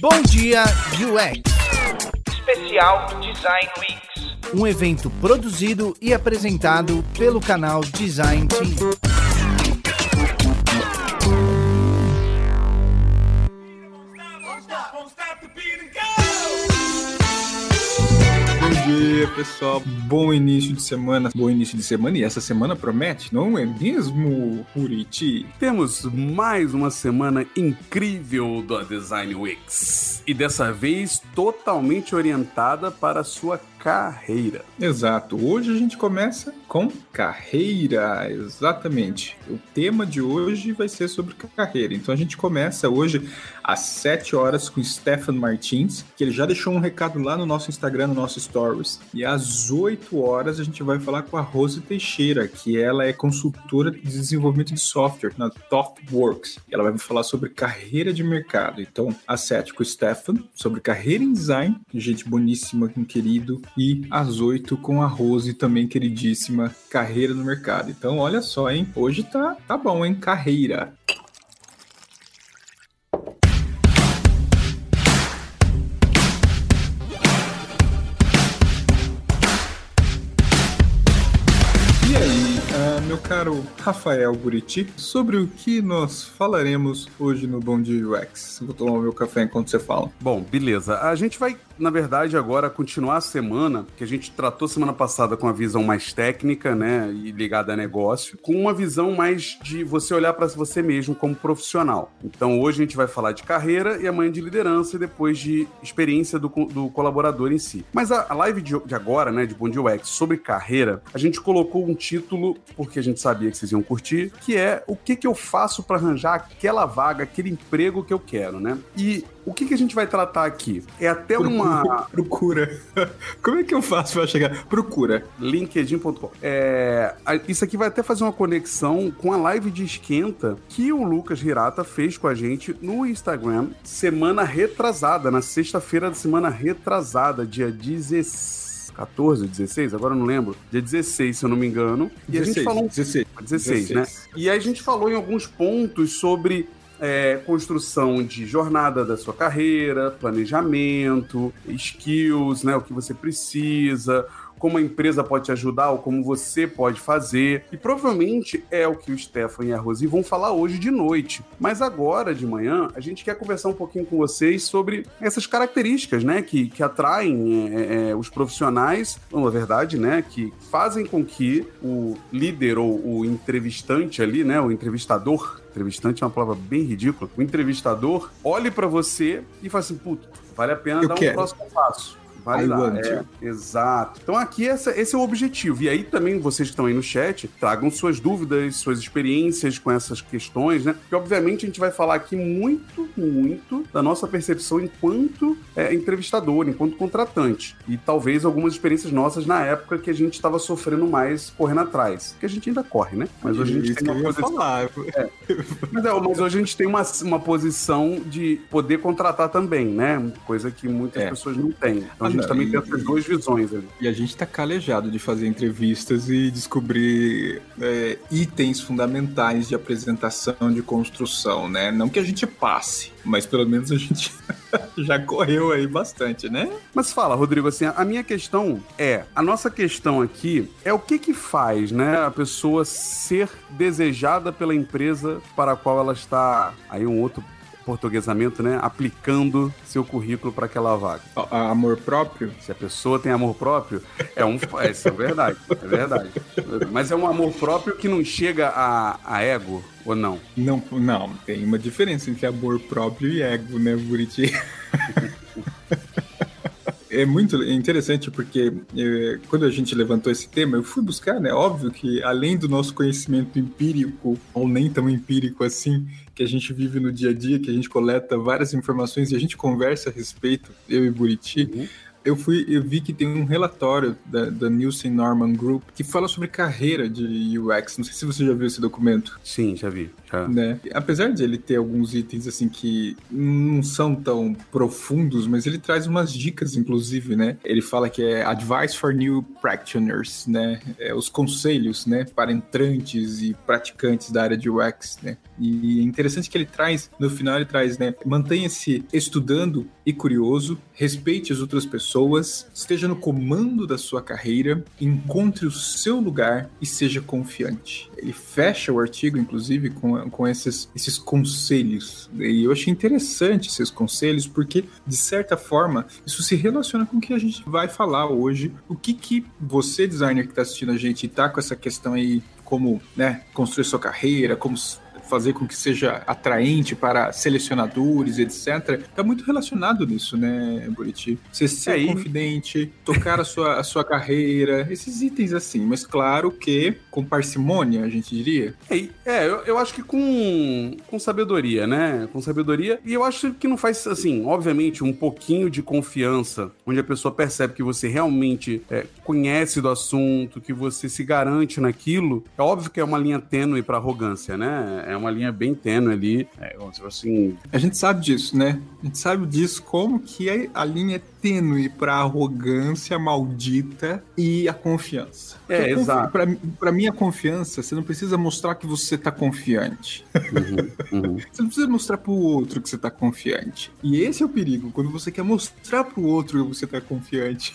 Bom Dia UX. Especial Design Weeks. Um evento produzido e apresentado pelo canal Design Team. Dia, pessoal. Bom início de semana. Bom início de semana e essa semana promete, não é mesmo, Puriti? Temos mais uma semana incrível da Design Weeks. E dessa vez totalmente orientada para a sua carreira. Exato. Hoje a gente começa com carreira, exatamente. O tema de hoje vai ser sobre carreira. Então a gente começa hoje às 7 horas com Stefan Martins, que ele já deixou um recado lá no nosso Instagram, no nosso Stories. E às 8 horas a gente vai falar com a Rose Teixeira, que ela é consultora de desenvolvimento de software na TopWorks. Ela vai falar sobre carreira de mercado. Então, às 7 com o Stefan, sobre carreira em design, gente boníssima, querido e às 8 com a Rose, também queridíssima, carreira no mercado. Então, olha só, hein? Hoje tá, tá bom, hein? Carreira. Meu caro Rafael Buriti, sobre o que nós falaremos hoje no Bom Dia UX. Vou tomar meu café enquanto você fala. Bom, beleza. A gente vai na verdade, agora continuar a semana, que a gente tratou semana passada com a visão mais técnica, né, e ligada a negócio, com uma visão mais de você olhar para você mesmo como profissional. Então, hoje a gente vai falar de carreira e amanhã de liderança e depois de experiência do, do colaborador em si. Mas a, a live de, de, agora, né, de Bom Dia UX, sobre carreira, a gente colocou um título, porque a gente sabia que vocês iam curtir, que é o que, que eu faço para arranjar aquela vaga, aquele emprego que eu quero, né? E o que, que a gente vai tratar aqui? É até uma. Procura. Como é que eu faço para chegar? Procura. LinkedIn.com. É, isso aqui vai até fazer uma conexão com a live de esquenta que o Lucas Hirata fez com a gente no Instagram semana retrasada, na sexta-feira da semana retrasada, dia 16. 14, 16, agora eu não lembro. Dia 16, se eu não me engano. E 16, a gente falou. 16. 16, 16, né? E aí a gente falou em alguns pontos sobre é, construção de jornada da sua carreira, planejamento, skills, né, o que você precisa, como a empresa pode te ajudar ou como você pode fazer. E provavelmente é o que o Stefan e a Rosi vão falar hoje de noite. Mas agora de manhã, a gente quer conversar um pouquinho com vocês sobre essas características, né, que, que atraem é, é, os profissionais, na verdade, né, que fazem com que o líder ou o entrevistante ali, né, o entrevistador, entrevistante é uma palavra bem ridícula, o entrevistador olhe para você e fale assim, puto, vale a pena Eu dar quero. um próximo passo. Vale lá. É, exato. Então aqui essa, esse é o objetivo. E aí também vocês que estão aí no chat, tragam suas dúvidas, suas experiências com essas questões, né? Porque obviamente a gente vai falar aqui muito, muito da nossa percepção enquanto é, entrevistador, enquanto contratante. E talvez algumas experiências nossas na época que a gente estava sofrendo mais correndo atrás. Que a gente ainda corre, né? Mas hoje a gente tem uma falar. É. Mas, é, mas, hoje a gente tem uma, uma posição de poder contratar também, né? Coisa que muitas é. pessoas não têm. Então a gente gente também tem essas duas visões ali. E a gente tá calejado de fazer entrevistas e descobrir é, itens fundamentais de apresentação, de construção, né? Não que a gente passe, mas pelo menos a gente já correu aí bastante, né? Mas fala, Rodrigo, assim, a minha questão é, a nossa questão aqui é o que que faz, né, a pessoa ser desejada pela empresa para a qual ela está, aí um outro portuguesamento, né? Aplicando seu currículo para aquela vaga. amor próprio? Se a pessoa tem amor próprio, é um. É, isso é verdade. É verdade. Mas é um amor próprio que não chega a, a ego, ou não? Não, não. Tem uma diferença entre amor próprio e ego, né, Buriti? é muito interessante porque é, quando a gente levantou esse tema, eu fui buscar, né? Óbvio que além do nosso conhecimento empírico, ou nem tão empírico assim, que a gente vive no dia a dia, que a gente coleta várias informações e a gente conversa a respeito, eu e Buriti, uhum eu fui, eu vi que tem um relatório da, da Nielsen Norman Group que fala sobre carreira de UX. Não sei se você já viu esse documento. Sim, já vi. Já. Né? Apesar de ele ter alguns itens assim que não são tão profundos, mas ele traz umas dicas, inclusive, né? Ele fala que é advice for new practitioners, né? É, os conselhos, né, para entrantes e praticantes da área de UX, né? E é interessante que ele traz, no final ele traz, né, mantenha-se estudando e curioso, respeite as outras pessoas, esteja no comando da sua carreira, encontre o seu lugar e seja confiante. Ele fecha o artigo, inclusive, com, com esses, esses conselhos. E eu achei interessante esses conselhos, porque, de certa forma, isso se relaciona com o que a gente vai falar hoje. O que, que você, designer que está assistindo a gente, está com essa questão aí como né, construir sua carreira, como fazer com que seja atraente para selecionadores, etc., está muito relacionado nisso, né, Buriti? Você ser é, confidente, tocar a sua, a sua carreira, esses itens assim, mas claro que com parcimônia, a gente diria. É, é eu, eu acho que com, com sabedoria, né? Com sabedoria. E eu acho que não faz, assim, obviamente, um pouquinho de confiança, onde a pessoa percebe que você realmente é, conhece do assunto, que você se garante naquilo. É óbvio que é uma linha tênue para arrogância, né? É uma linha bem tênue ali. É, assim... A gente sabe disso, né? A gente sabe disso, como que é a linha é tênue para arrogância maldita e a confiança. É, Porque exato. Para mim, a confiança, você não precisa mostrar que você tá confiante. Uhum, uhum. você não precisa mostrar pro outro que você tá confiante. E esse é o perigo, quando você quer mostrar pro outro que você tá confiante.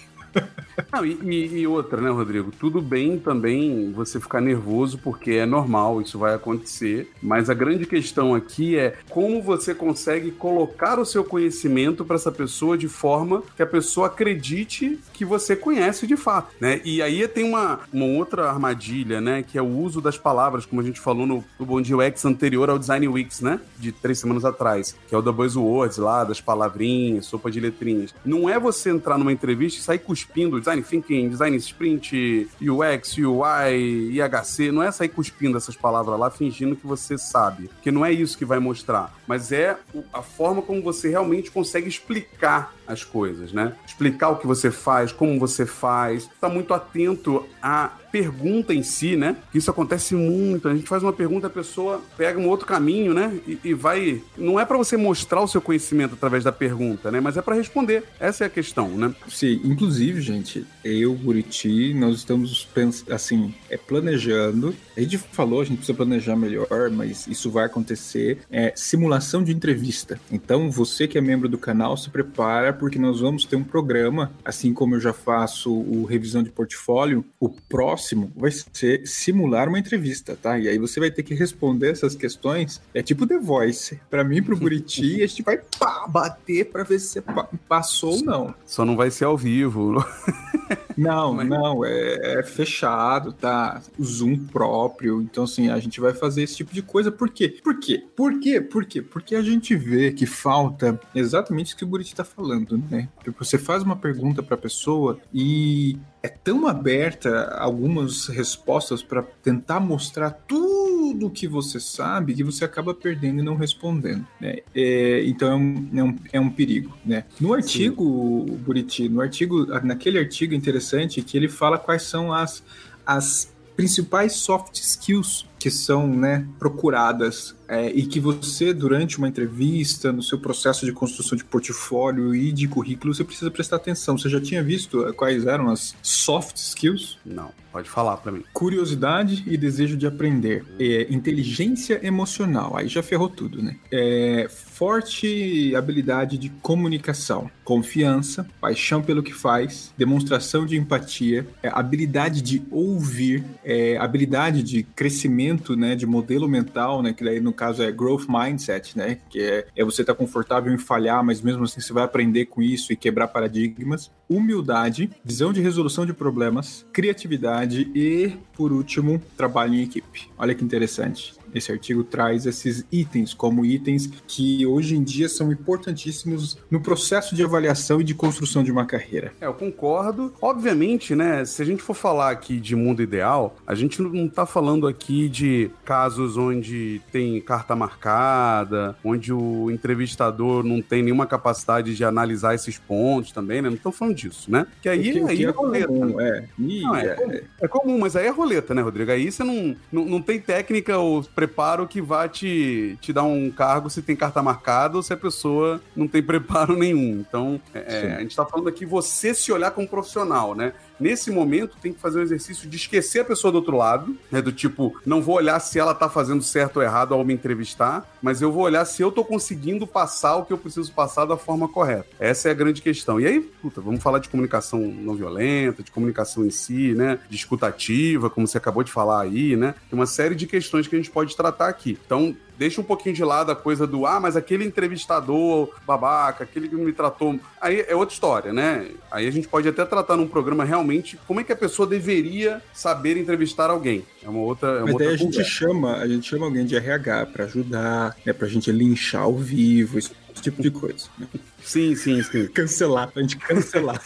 Não, e, e, outra, né, Rodrigo? Tudo bem também você ficar nervoso, porque é normal, isso vai acontecer. Mas a grande questão aqui é como você consegue colocar o seu conhecimento para essa pessoa de forma que a pessoa acredite que você conhece de fato, né? E aí tem uma, uma outra armadilha, né? Que é o uso das palavras, como a gente falou no, no Bom Dia UX anterior ao Design Weeks, né? De três semanas atrás, que é o da Buzzwords lá, das palavrinhas, sopa de letrinhas. Não é você entrar numa entrevista e sair cuspindo design thinking, design sprint, UX, UI, IHC. Não é sair cuspindo essas palavras lá fingindo que você sabe. Porque não é isso que vai mostrar. Mas é a forma como você realmente consegue explicar as coisas, né? Explicar o que você faz, como você faz. Tá muito atento à pergunta em si, né? Isso acontece muito. A gente faz uma pergunta, a pessoa pega um outro caminho, né? E, e vai. Não é para você mostrar o seu conhecimento através da pergunta, né? Mas é para responder. Essa é a questão, né? Sim, inclusive, gente, eu, Buriti, nós estamos assim, é planejando. A gente falou, a gente precisa planejar melhor, mas isso vai acontecer. É simulação de entrevista. Então, você que é membro do canal, se prepara porque nós vamos ter um programa, assim como eu já faço o revisão de portfólio, o próximo vai ser simular uma entrevista, tá? E aí você vai ter que responder essas questões. É tipo The Voice. Para mim, pro Buriti, a gente vai pá, bater para ver se você passou ou não. Só não vai ser ao vivo. Não, Mas... não, é, é, fechado, tá? Zoom próprio. Então, assim, a gente vai fazer esse tipo de coisa. Por quê? Por quê? Por quê? Por quê? Porque a gente vê que falta exatamente isso que o Buriti tá falando, né? Tipo, você faz uma pergunta pra pessoa e é tão aberta algumas respostas para tentar mostrar tudo o que você sabe que você acaba perdendo e não respondendo. Né? É, então é um, é, um, é um perigo. Né? No artigo, Sim. Buriti, no artigo, naquele artigo interessante que ele fala quais são as, as principais soft skills que são né, procuradas é, e que você, durante uma entrevista, no seu processo de construção de portfólio e de currículo, você precisa prestar atenção. Você já tinha visto é, quais eram as soft skills? Não, pode falar para mim. Curiosidade e desejo de aprender. É, inteligência emocional, aí já ferrou tudo, né? É, forte habilidade de comunicação, confiança, paixão pelo que faz, demonstração de empatia, é, habilidade de ouvir, é, habilidade de crescimento né, de modelo mental, né, que daí no caso é growth mindset, né, que é, é você estar tá confortável em falhar, mas mesmo assim você vai aprender com isso e quebrar paradigmas. Humildade, visão de resolução de problemas, criatividade e, por último, trabalho em equipe. Olha que interessante Esse artigo traz esses itens como itens que hoje em dia são importantíssimos no processo de avaliação e de construção de uma carreira. É, eu concordo. Obviamente, né, se a gente for falar aqui de mundo ideal, a gente não tá falando aqui de casos onde tem carta marcada, onde o entrevistador não tem nenhuma capacidade de analisar esses pontos também, né? Não estão falando disso, né? Que aí, que, aí é, é roleta. Comum, é. Não, é, é, comum, é, comum, mas aí é roleta, né, Rodrigo? Aí você não, não, não tem técnica ou preparo que vá te, te dar um cargo se tem carta marcada ou se a pessoa não tem preparo nenhum. Então, é, é a gente tá falando aqui você se olhar como profissional, né? Nesse momento, tem que fazer um exercício de esquecer a pessoa do outro lado, né? Do tipo, não vou olhar se ela tá fazendo certo ou errado ao me entrevistar, mas eu vou olhar se eu tô conseguindo passar o que eu preciso passar da forma correta. Essa é a grande questão. E aí, puta, vamos falar de comunicação não violenta, de comunicação em si, né? De escutativa, como você acabou de falar aí, né? Tem uma série de questões que a gente pode tratar aqui. Então, deixa um pouquinho de lado a coisa do ah, mas aquele entrevistador babaca, aquele que me tratou. Aí é outra história, né? Aí a gente pode até tratar num programa realmente como é que a pessoa deveria saber entrevistar alguém. É uma outra. É uma mas outra daí a gente chama, a gente chama alguém de RH para ajudar, né? Pra gente linchar ao vivo, esse tipo de coisa. Né? Sim, sim, sim. Cancelar, pra gente cancelar.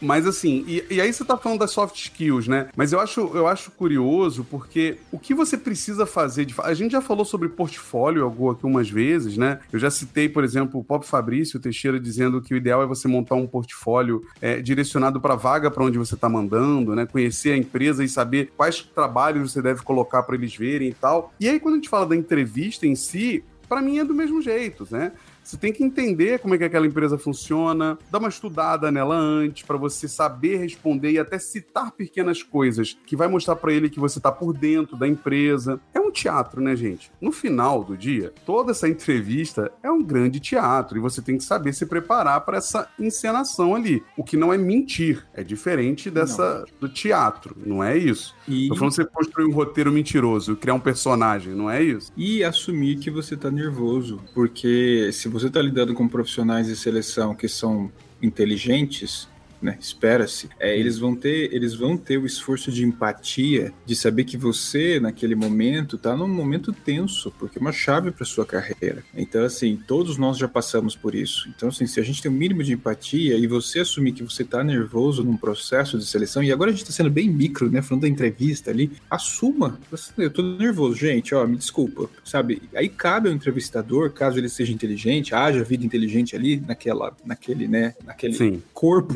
Mas assim, e, e, aí você tá falando das soft skills, né? Mas eu acho, eu acho curioso porque o que você precisa fazer de. A gente já falou sobre portfólio algumas vezes, né? Eu já citei, por exemplo, o Pop Fabrício Teixeira dizendo que o ideal é você montar um portfólio é, direcionado para vaga para onde você tá mandando, né? Conhecer a empresa e saber quais trabalhos você deve colocar para eles verem e tal. E aí, quando a gente fala da entrevista em si, para mim é do mesmo jeito, né? Você tem que entender como é que aquela empresa funciona, dar uma estudada nela antes para você saber responder e até citar pequenas coisas que vai mostrar para ele que você tá por dentro da empresa. É um teatro, né, gente? No final do dia, toda essa entrevista é um grande teatro e você tem que saber se preparar para essa encenação ali. O que não é mentir, é diferente dessa não. do teatro, não é isso. E... Tô falando você construir um roteiro mentiroso, criar um personagem, não é isso? E assumir que você tá nervoso, porque se você tá lidando com profissionais de seleção que são inteligentes, né? Espera-se. É, eles vão ter, eles vão ter o esforço de empatia, de saber que você naquele momento está num momento tenso, porque é uma chave para sua carreira. Então assim, todos nós já passamos por isso. Então assim, se a gente tem um mínimo de empatia e você assumir que você está nervoso num processo de seleção e agora a gente está sendo bem micro, né? Falando da entrevista ali, assuma. Eu tô nervoso, gente. Ó, me desculpa, sabe? Aí cabe ao entrevistador, caso ele seja inteligente, haja vida inteligente ali naquela, naquele, né? Naquele Sim. corpo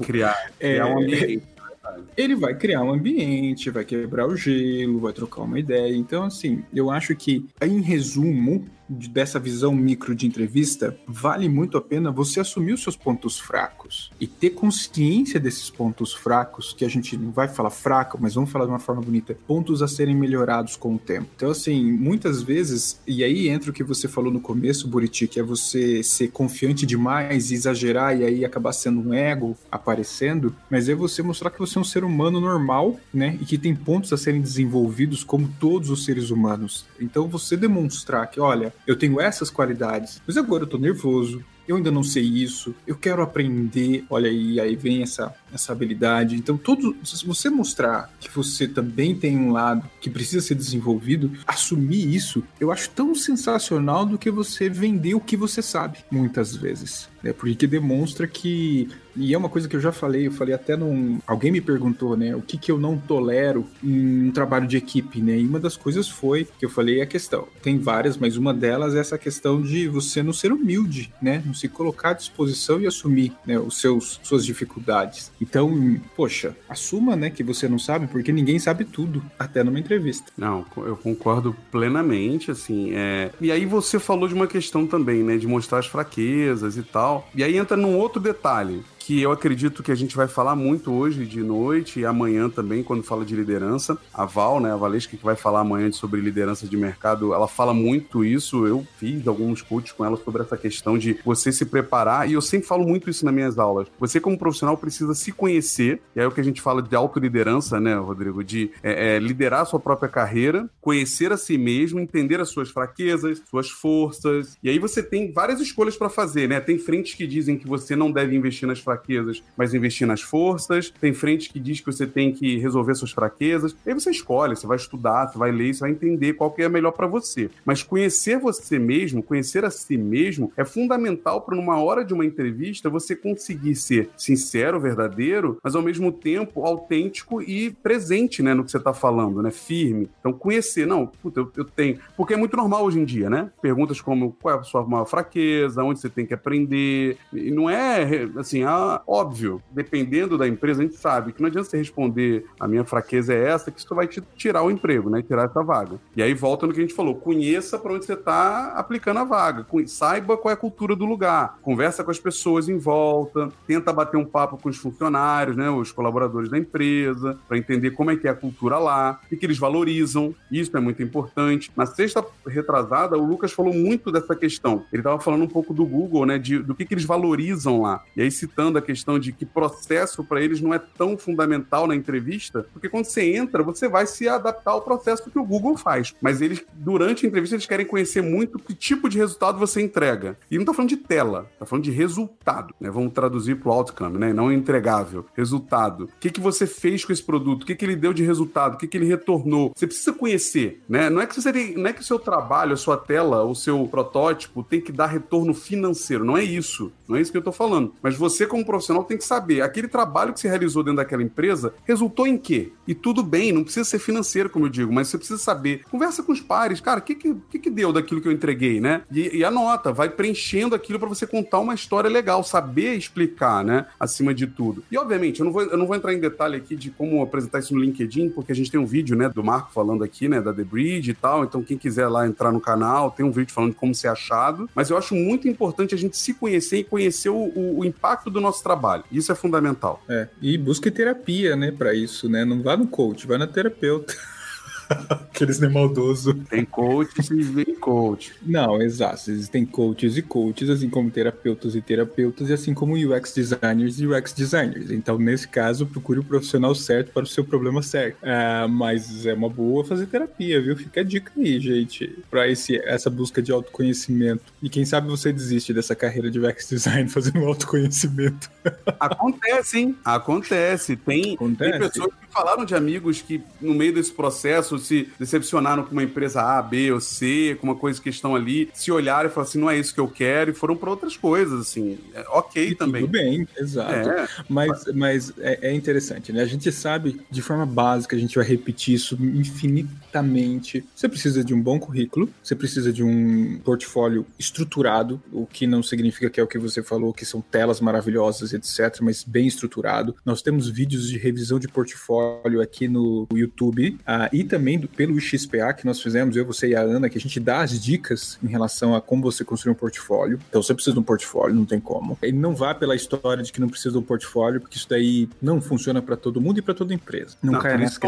é, é um ambiente. Ele vai criar um ambiente, vai quebrar o gelo, vai trocar uma ideia. Então, assim, eu acho que, em resumo, dessa visão micro de entrevista, vale muito a pena você assumir os seus pontos fracos e ter consciência desses pontos fracos, que a gente não vai falar fraco, mas vamos falar de uma forma bonita, pontos a serem melhorados com o tempo. Então, assim, muitas vezes, e aí entra o que você falou no começo, Buriti, que é você ser confiante demais e exagerar e aí acabar sendo um ego aparecendo, mas é você mostrar que você é um ser humano normal, né, e que tem pontos a serem desenvolvidos como todos os seres humanos. Então, você demonstrar que, olha, eu tenho essas qualidades, mas agora eu tô nervoso, eu ainda não sei isso, eu quero aprender, olha aí, aí vem essa, essa habilidade. Então, todo, se você mostrar que você também tem um lado que precisa ser desenvolvido, assumir isso, eu acho tão sensacional do que você vender o que você sabe, muitas vezes. Né? Porque demonstra que e é uma coisa que eu já falei, eu falei até num. Alguém me perguntou, né? O que, que eu não tolero em um trabalho de equipe, né? E uma das coisas foi que eu falei a questão. Tem várias, mas uma delas é essa questão de você não ser humilde, né? Não se colocar à disposição e assumir né, os seus suas dificuldades. Então, poxa, assuma, né, que você não sabe, porque ninguém sabe tudo, até numa entrevista. Não, eu concordo plenamente, assim. É... E aí você falou de uma questão também, né? De mostrar as fraquezas e tal. E aí entra num outro detalhe que eu acredito que a gente vai falar muito hoje de noite e amanhã também, quando fala de liderança. A Val, né, a Valesca, que vai falar amanhã sobre liderança de mercado, ela fala muito isso. Eu fiz alguns cursos com ela sobre essa questão de você se preparar, e eu sempre falo muito isso nas minhas aulas. Você, como profissional, precisa se conhecer, e aí é o que a gente fala de autoliderança, né, Rodrigo? De é, é, liderar a sua própria carreira, conhecer a si mesmo, entender as suas fraquezas, suas forças, e aí você tem várias escolhas para fazer, né? Tem frentes que dizem que você não deve investir nas fraquezas fraquezas, mas investir nas forças. Tem frente que diz que você tem que resolver suas fraquezas. Aí você escolhe, você vai estudar, você vai ler, você vai entender qual que é melhor para você. Mas conhecer você mesmo, conhecer a si mesmo, é fundamental para numa hora de uma entrevista você conseguir ser sincero, verdadeiro, mas ao mesmo tempo autêntico e presente, né, no que você tá falando, né, firme. Então conhecer, não, puta, eu, eu tenho, porque é muito normal hoje em dia, né? Perguntas como qual é a sua maior fraqueza, onde você tem que aprender, e não é assim, ah, óbvio, dependendo da empresa, a gente sabe que não adianta você responder a minha fraqueza é essa, que isso vai te tirar o emprego, né, tirar essa vaga. E aí volta no que a gente falou, conheça para onde você tá aplicando a vaga, saiba qual é a cultura do lugar, conversa com as pessoas em volta, tenta bater um papo com os funcionários, né, os colaboradores da empresa, para entender como é que é a cultura lá, o que eles valorizam, isso é muito importante. Na sexta retrasada, o Lucas falou muito dessa questão. Ele estava falando um pouco do Google, né, de, do que, que eles valorizam lá. E aí citando a questão de que processo para eles não é tão fundamental na entrevista, porque quando você entra, você vai se adaptar ao processo que o Google faz. Mas eles, durante a entrevista, eles querem conhecer muito que tipo de resultado você entrega. E não está falando de tela, está falando de resultado, né? Vamos traduzir para o outcome, né? Não entregável. Resultado. O que, que você fez com esse produto? O que, que ele deu de resultado? O que, que ele retornou? Você precisa conhecer, né? Não é que você tem, não é que o seu trabalho, a sua tela, o seu protótipo tem que dar retorno financeiro. Não é isso. Não é isso que eu estou falando. Mas você, como profissional, tem que saber aquele trabalho que você realizou dentro daquela empresa resultou em quê? E tudo bem, não precisa ser financeiro, como eu digo, mas você precisa saber. Conversa com os pares, cara, o que, que, que, deu daquilo que eu entreguei, né? E, e anota, vai preenchendo aquilo para você contar uma história legal, saber explicar, né? Acima de tudo. E obviamente, eu não vou, eu não vou entrar em detalhe aqui de como apresentar isso no LinkedIn, porque a gente tem um vídeo, né, do Marco falando aqui, né, da The Bridge e tal. Então, quem quiser lá entrar no canal, tem um vídeo falando de como ser achado. Mas eu acho muito importante a gente se conhecer e conhecer o, o, o impacto do nosso trabalho. Isso é fundamental. É, e busque terapia, né, para isso, né? Não vá no coach, vai na terapeuta. Aqueles nem maldoso. Tem coaches e coach. Não, exato. Existem coaches e coaches, assim como terapeutas e terapeutas, e assim como UX designers e UX designers. Então, nesse caso, procure o profissional certo para o seu problema certo. É, mas é uma boa fazer terapia, viu? Fica a dica aí, gente, para essa busca de autoconhecimento. E quem sabe você desiste dessa carreira de UX design fazendo autoconhecimento. Acontece, hein? Acontece. Tem, Acontece. tem pessoas que falaram de amigos que, no meio desse processo, se decepcionaram com uma empresa A, B ou C, com uma coisa que estão ali, se olharam e falaram assim, não é isso que eu quero, e foram para outras coisas, assim. É ok e também. Tudo bem, exato. É. Mas, mas é, é, interessante, né? A gente sabe, de forma básica, a gente vai repetir isso infinitamente. Você precisa de um bom currículo, você precisa de um portfólio estruturado, o que não significa que é o que você falou, que são telas maravilhosas, etc., mas bem estruturado. Nós temos vídeos de revisão de portfólio aqui no YouTube uh, e também também do, pelo XPA que nós fizemos, eu, você e a Ana, que a gente dá as dicas em relação a como você construir um portfólio. Então, você precisa de um portfólio, não tem como. Ele não vá pela história de que não precisa de um portfólio, porque isso daí não funciona para todo mundo e para toda empresa. Não, não cai nesse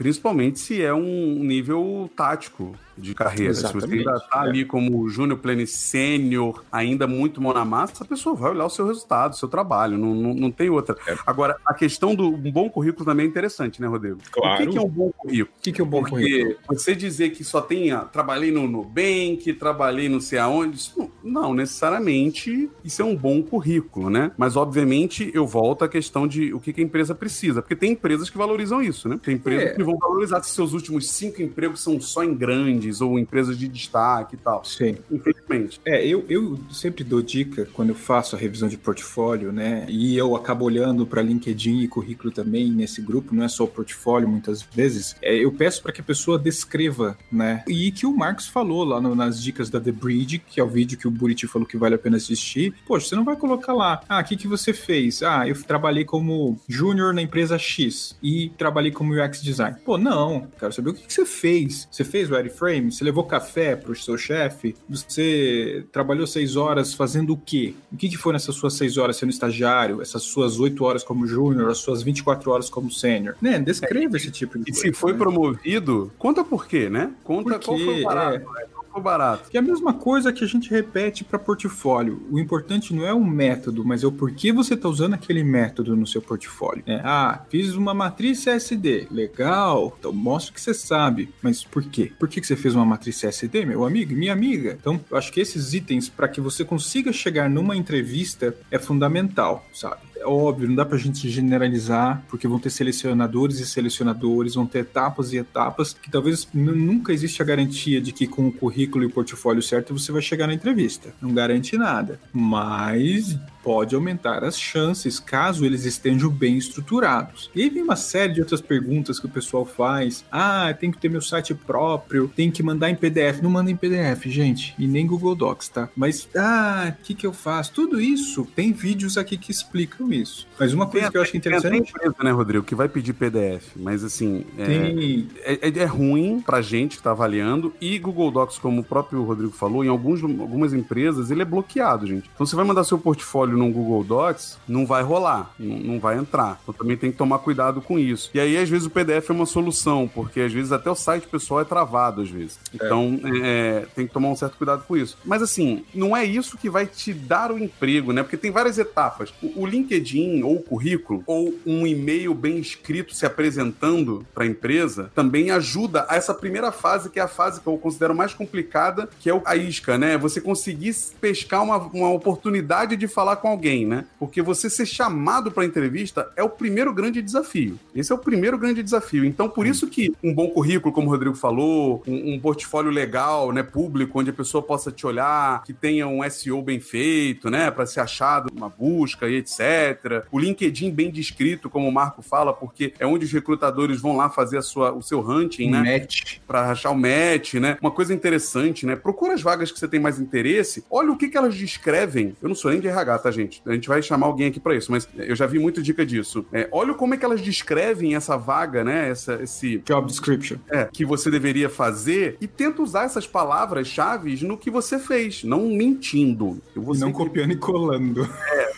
Principalmente se é um nível tático de carreira. Exatamente. Se você ainda está é. ali como júnior, pleno sênior, ainda muito mão na massa, a pessoa vai olhar o seu resultado, o seu trabalho, não, não, não tem outra. É. Agora, a questão do um bom currículo também é interessante, né, Rodrigo? Claro. O que, que é um bom currículo? O que, que é um bom Porque currículo? você dizer que só tem, ah, trabalhei no Nubank, trabalhei não sei aonde, isso não, não necessariamente isso é um bom currículo, né? Mas, obviamente, eu volto à questão de o que, que a empresa precisa, porque tem empresas que valorizam isso, né? Tem empresas é. que vão valorizar se seus últimos cinco empregos são só em grandes ou empresas de destaque e tal. Sim. Infelizmente. É, eu, eu sempre dou dica quando eu faço a revisão de portfólio, né? E eu acabo olhando para LinkedIn e currículo também nesse grupo, não é só o portfólio muitas vezes. É, eu peço para que a pessoa descreva, né? E que o Marcos falou lá no, nas dicas da The Bridge, que é o vídeo que o Buriti falou que vale a pena assistir. Poxa, você não vai colocar lá, ah, o que, que você fez? Ah, eu trabalhei como júnior na empresa X e trabalhei como UX design. Pô, não, quero saber o que, que você fez. Você fez o wireframe? Você levou café para o seu chefe? Você trabalhou seis horas fazendo o quê? O que, que foi nessas suas seis horas sendo estagiário? Essas suas oito horas como júnior? As suas 24 horas como sênior? Né? Descreva é, esse tipo de e coisa. E se foi né? promovido, conta por quê, né? Conta Porque, qual foi o parado. É ficou barato. E a mesma coisa que a gente repete para portfólio. O importante não é o método, mas é o porquê você está usando aquele método no seu portfólio. É, ah, fiz uma matriz CSD. Legal. Então mostra que você sabe. Mas por quê? Por que, que você fez uma matriz CSD, meu amigo, minha amiga? Então, eu acho que esses itens, para que você consiga chegar numa entrevista, é fundamental, sabe? É óbvio, não dá pra gente generalizar, porque vão ter selecionadores e selecionadores, vão ter etapas e etapas, que talvez nunca existe a garantia de que com o currículo e o portfólio certo você vai chegar na entrevista. Não garante nada. Mas pode aumentar as chances caso eles estejam bem estruturados. E aí vem uma série de outras perguntas que o pessoal faz. Ah, tem que ter meu site próprio, tem que mandar em PDF. Não manda em PDF, gente, e nem Google Docs, tá? Mas, ah, o que, que eu faço? Tudo isso tem vídeos aqui que explicam isso. Mas uma coisa tem que eu acho interessante. Tem empresa, né, Rodrigo, que vai pedir PDF, mas assim, é, tem... é, é, é ruim pra gente que tá avaliando. E Google Docs, como o próprio Rodrigo falou, em alguns, algumas empresas ele é bloqueado, gente. Então você vai mandar seu portfólio no Google Docs, não vai rolar, não, não vai entrar. Então também tem que tomar cuidado com isso. E aí, às vezes, o PDF é uma solução, porque às vezes até o site pessoal é travado, às vezes. É. Então, é. tem que tomar um certo cuidado com isso. Mas assim, não é isso que vai te dar o emprego, né? Porque tem várias etapas. O, o LinkedIn, ou o currículo, ou um e-mail bem escrito se apresentando para a empresa, também ajuda a essa primeira fase, que é a fase que eu considero mais complicada, que é a isca, né? Você conseguir pescar uma, uma oportunidade de falar com alguém, né? Porque você ser chamado para entrevista é o primeiro grande desafio. Esse é o primeiro grande desafio. Então, por isso que um bom currículo, como o Rodrigo falou, um, um portfólio legal, né, público, onde a pessoa possa te olhar, que tenha um SEO bem feito, né, para ser achado numa busca e etc. O LinkedIn bem descrito, como o Marco fala, porque é onde os recrutadores vão lá fazer a sua, o seu hunting, um né? Match. Para achar o match, né? Uma coisa interessante, né? Procura as vagas que você tem mais interesse, olha o que, que elas descrevem. Eu não sou nem de RH, tá, gente? gente. A gente vai chamar alguém aqui para isso, mas eu já vi muito dica disso. É, olha como é que elas descrevem essa vaga, né? Essa, esse job description. É, que você deveria fazer e tenta usar essas palavras-chave no que você fez, não mentindo. Você não copiando e colando. É,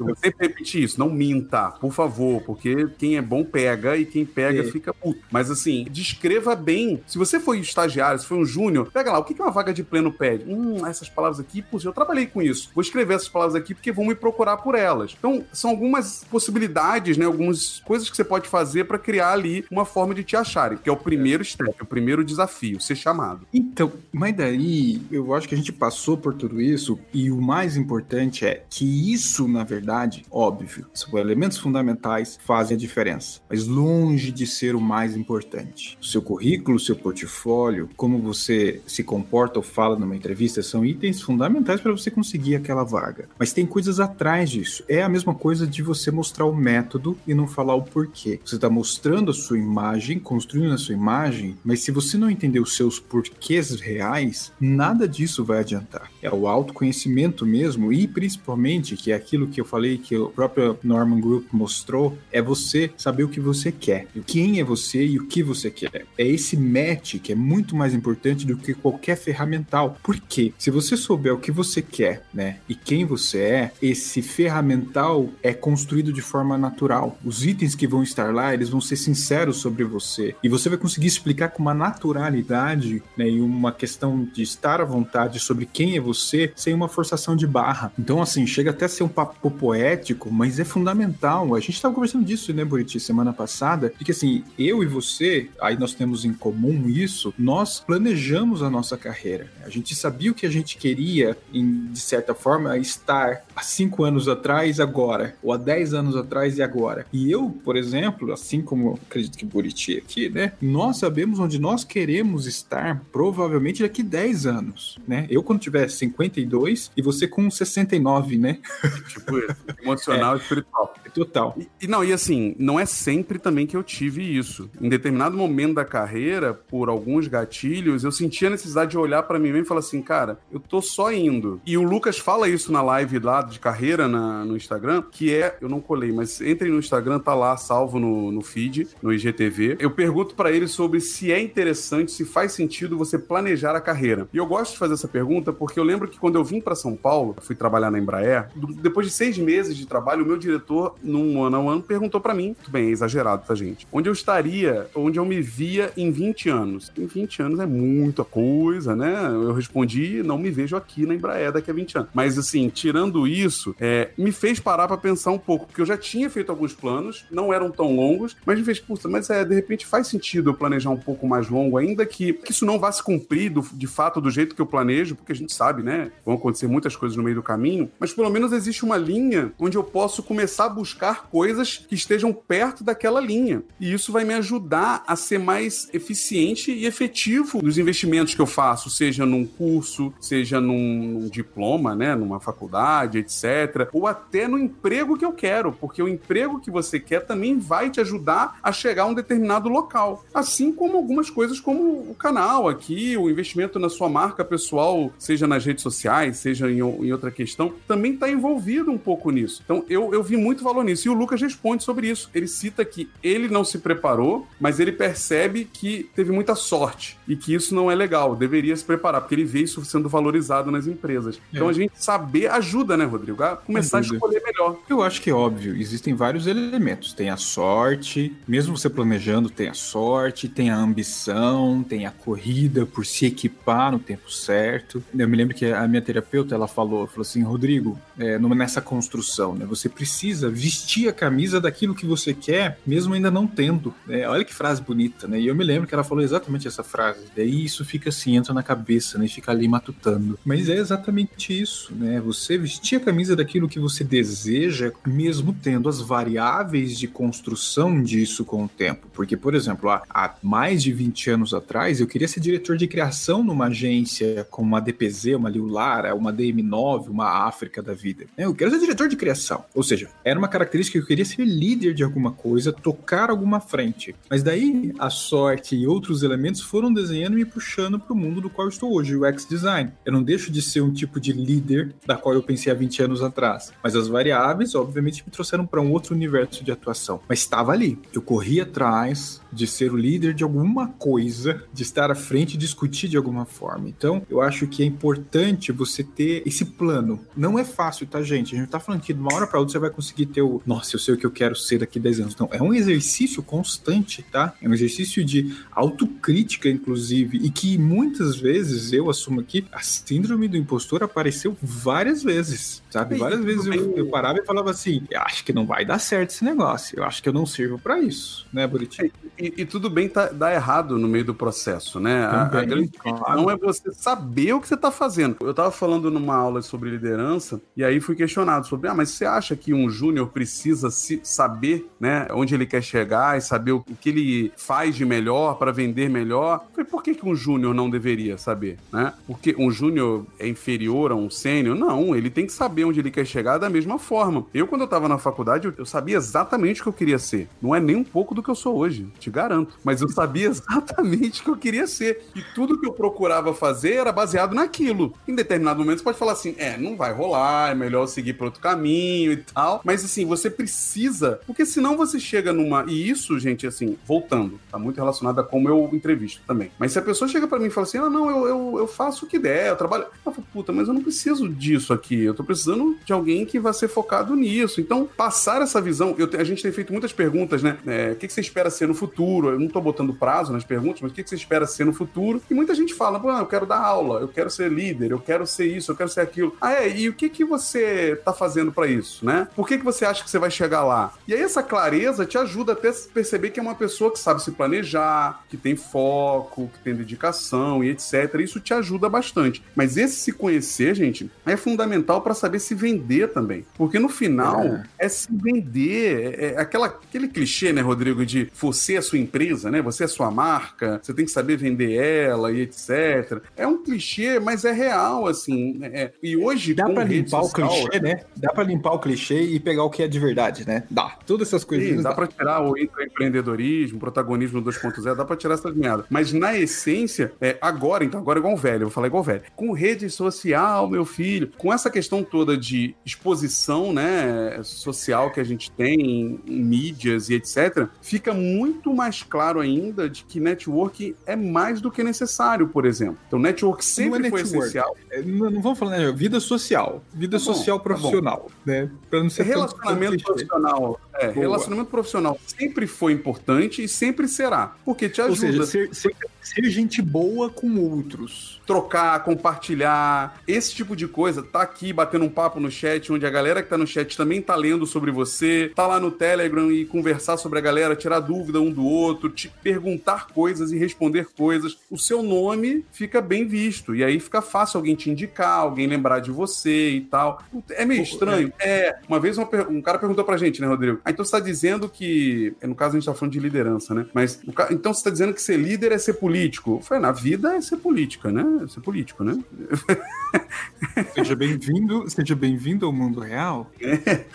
eu sempre repetir isso, não minta, por favor, porque quem é bom pega e quem pega é. fica puto. Mas assim, descreva bem. Se você foi estagiário, se foi um júnior, pega lá, o que uma vaga de pleno pede? Hum, essas palavras aqui, pô, eu trabalhei com isso. Vou escrever essas palavras aqui porque vão me procurar por elas. Então, são algumas possibilidades, né? Algumas coisas que você pode fazer para criar ali uma forma de te acharem, que é o primeiro step, o primeiro desafio, ser chamado. Então, mas daí eu acho que a gente passou por tudo isso e o mais importante é que isso, na verdade, óbvio, são elementos fundamentais, fazem a diferença, mas longe de ser o mais importante. O seu currículo, o seu portfólio, como você se comporta ou fala numa entrevista são itens fundamentais para você conseguir aquela vaga. Mas tem coisas atrás disso. É a mesma coisa de você mostrar o método e não falar o porquê. Você está mostrando a sua imagem, construindo a sua imagem, mas se você não entender os seus porquês reais, nada disso vai adiantar. É o autoconhecimento mesmo e principalmente, que é aquilo que eu falei que o próprio Norman Group mostrou, é você saber o que você quer. Quem é você e o que você quer. É esse match que é muito mais importante do que qualquer ferramental. Porque se você souber o que você quer, né, e quem você é, esse ferramental é construído de forma natural. Os itens que vão estar lá, eles vão ser sinceros sobre você. E você vai conseguir explicar com uma naturalidade né, e uma questão de estar à vontade sobre quem é você, sem uma forçação de barra. Então, assim, chega até a ser um papo poético, mas é fundamental. A gente estava conversando disso, né, Buriti, semana passada, de que assim, eu e você, aí nós temos em comum isso, nós planejamos a nossa carreira. A gente sabia o que a gente queria, em, de certa forma, estar cinco anos atrás agora, ou há dez anos atrás e agora. E eu, por exemplo, assim como acredito que Buriti aqui, né? Nós sabemos onde nós queremos estar provavelmente daqui 10 anos, né? Eu quando tiver 52 e você com 69, né? Tipo isso, emocional é, e espiritual. Total. E, e, não, e assim, não é sempre também que eu tive isso. Em determinado momento da carreira, por alguns gatilhos, eu sentia a necessidade de olhar para mim mesmo e falar assim, cara, eu tô só indo. E o Lucas fala isso na live lá de carreira na, no Instagram, que é, eu não colei, mas entrem no Instagram, tá lá salvo no, no feed, no IGTV. Eu pergunto para ele sobre se é interessante, se faz sentido você planejar a carreira. E eu gosto de fazer essa pergunta porque eu lembro que quando eu vim para São Paulo, fui trabalhar na Embraer, depois de seis meses de trabalho, o meu diretor num one on one, perguntou para mim, tudo bem, é exagerado, tá, gente? Onde eu estaria, onde eu me via em 20 anos. Em 20 anos é muita coisa, né? Eu respondi, não me vejo aqui na Embraer daqui a 20 anos. Mas, assim, tirando isso, é, me fez parar para pensar um pouco, porque eu já tinha feito alguns planos, não eram tão longos, mas me fez, puta, mas é, de repente faz sentido eu planejar um pouco mais longo, ainda que, que isso não vá se cumprir do, de fato do jeito que eu planejo, porque a gente sabe, né? Vão acontecer muitas coisas no meio do caminho, mas pelo menos existe uma linha onde eu posso começar a buscar coisas que estejam perto daquela linha. E isso vai me ajudar a ser mais eficiente e efetivo nos investimentos que eu faço, seja num curso, seja num, num diploma, né? Numa faculdade, etc. Ou até no emprego que eu quero, porque o emprego que você quer também vai te ajudar a chegar a um determinado local. Assim como algumas coisas como o canal aqui, o investimento na sua marca pessoal, seja nas redes sociais, seja em, em outra questão, também está envolvido um pouco nisso. Então eu, eu vi muito valor nisso. E o Lucas responde sobre isso. Ele cita que ele não se preparou, mas ele percebe que teve muita sorte e que isso não é legal. Deveria se preparar, porque ele vê isso sendo valorizado nas empresas. Então é. a gente saber ajuda, né, Rodrigo? A começar a escolher melhor. Eu acho que é óbvio, existem vários elementos. Tem a sorte, mesmo você planejando, tem a sorte, tem a ambição, tem a corrida por se equipar no tempo certo. Eu me lembro que a minha terapeuta, ela falou, falou assim, Rodrigo, é, nessa construção, né? Você precisa vestir a camisa daquilo que você quer, mesmo ainda não tendo. Né? Olha que frase bonita, né? E eu me lembro que ela falou exatamente essa frase. Daí isso fica assim, entra na cabeça, né? Fica ali matutando. Mas é exatamente isso, né? Você vestir a camisa daquilo que você deseja, mesmo tendo as variáveis de construção disso com o tempo. Porque, por exemplo, há, há mais de 20 anos atrás, eu queria ser diretor de criação numa agência como uma DPZ, uma Liulara, uma DM9, uma África da vida. Eu quero ser diretor de criação. Ou seja, era uma característica que eu queria ser líder de alguma coisa, tocar alguma frente. Mas daí a sorte e outros elementos foram desenhando e me puxando para o mundo do qual estou hoje, o UX Design. Eu não deixo de ser um tipo de líder da qual eu pensei há 20 anos atrás. Mas as variáveis, obviamente, me trouxeram para um outro universo de atuação. Mas estava ali. Eu corri atrás de ser o líder de alguma coisa, de estar à frente e discutir de alguma forma. Então, eu acho que é importante você ter esse plano. Não é fácil, tá, gente? A gente tá falando que de uma hora para outra você vai conseguir ter o, nossa, eu sei o que eu quero ser daqui a 10 anos. Não, é um exercício constante, tá? É um exercício de autocrítica, inclusive, e que muitas vezes eu assumo aqui, a síndrome do impostor apareceu várias vezes, sabe? Várias vezes eu, eu, parava e falava assim: acho que não vai dar certo esse negócio, eu acho que eu não sirvo para isso, né, Bonitinho? E, e, tudo bem tá, dar errado no meio do processo, né? Também, a, a grande questão é você saber o que você tá fazendo. Eu tava falando numa aula sobre liderança, e aí fui questionado sobre, ah, mas você acha que um júnior precisa se saber, né, onde ele quer chegar e saber o, o que ele faz de melhor para vender melhor? Eu falei, por que, que um júnior não deveria saber, né? Porque um júnior é inferior a um sênior? Não, ele tem que saber onde ele quer chegar da mesma forma. Eu, quando eu tava na faculdade, eu, eu sabia exatamente o que eu queria ser. Não é nem um pouco do que eu sou hoje, te garanto. Mas eu sabia exatamente o que eu queria ser. E tudo que eu procurava fazer era baseado naquilo. Em determinado momento, você pode falar assim, é, não vai rolar, é melhor seguir por outro caminho e tal. Mas assim, você precisa, porque senão você chega numa. E isso, gente, assim, voltando, tá muito relacionado a como eu entrevisto também. Mas se a pessoa chega para mim e fala assim, ah, não, eu, eu, eu faço o que der, eu trabalho. Eu falo, puta, mas eu não preciso disso aqui. Eu tô precisando de alguém que vai ser focado nisso. Então, passar essa visão, eu, a gente tem feito muitas perguntas, né? É, o que, que você espera ser no futuro? Eu não tô botando prazo nas perguntas, mas o que, você espera ser no futuro? E muita gente fala, eu quero dar aula, eu quero ser líder, eu quero ser isso, eu quero ser aquilo. Ah, é, e o que, que você tá fazendo para isso, né? Por que, que você acha que você vai chegar lá? E aí essa clareza te ajuda até a perceber que é uma pessoa que sabe se planejar, que tem foco, que tem dedicação e etc. Isso te ajuda bastante. Mas esse se conhecer, gente, é fundamental para saber se vender também. Porque no final é, é se vender. É, é aquela, aquele clichê, né, Rodrigo, de você é sua empresa, né? Você é sua marca, você tem que saber vender ela e etc. É um clichê, mas é real, assim. É, e hoje. Dá para limpar social, o clichê, né? Dá para limpar o clichê e pegar o que é de verdade, né? Dá. Todas essas coisas. Dá, dá. para tirar o empreendedorismo, protagonismo 2.0, dá para tirar essas merdas. Mas na essência, é, agora, então, agora é igual velho, eu vou falar igual velho. Com rede social, meu filho, com essa questão toda de exposição, né, social que a gente tem em, em mídias e etc., fica muito mais claro ainda de que network é mais do que necessário, por exemplo. Então, network sempre não é foi network. essencial. É, Não, não vamos falar, né? Vida social. Vida Tá bom, social tá profissional, né? Pra não ser Relacionamento profissional. É, Boa. relacionamento profissional sempre foi importante e sempre será. Porque te Ou ajuda seja, ser, ser- ser gente boa com outros. trocar, compartilhar, esse tipo de coisa. Tá aqui batendo um papo no chat, onde a galera que tá no chat também tá lendo sobre você, tá lá no Telegram e conversar sobre a galera, tirar dúvida um do outro, te perguntar coisas e responder coisas. O seu nome fica bem visto. E aí fica fácil alguém te indicar, alguém lembrar de você e tal. É meio estranho. É. Uma vez uma um cara perguntou pra gente, né, Rodrigo? Ah, então você tá dizendo que. No caso, a gente tá falando de liderança, né? Mas então você tá dizendo que ser líder é ser político? Falei, na vida é ser política, né? É ser político, né? Seja bem-vindo, seja bem-vindo ao mundo real.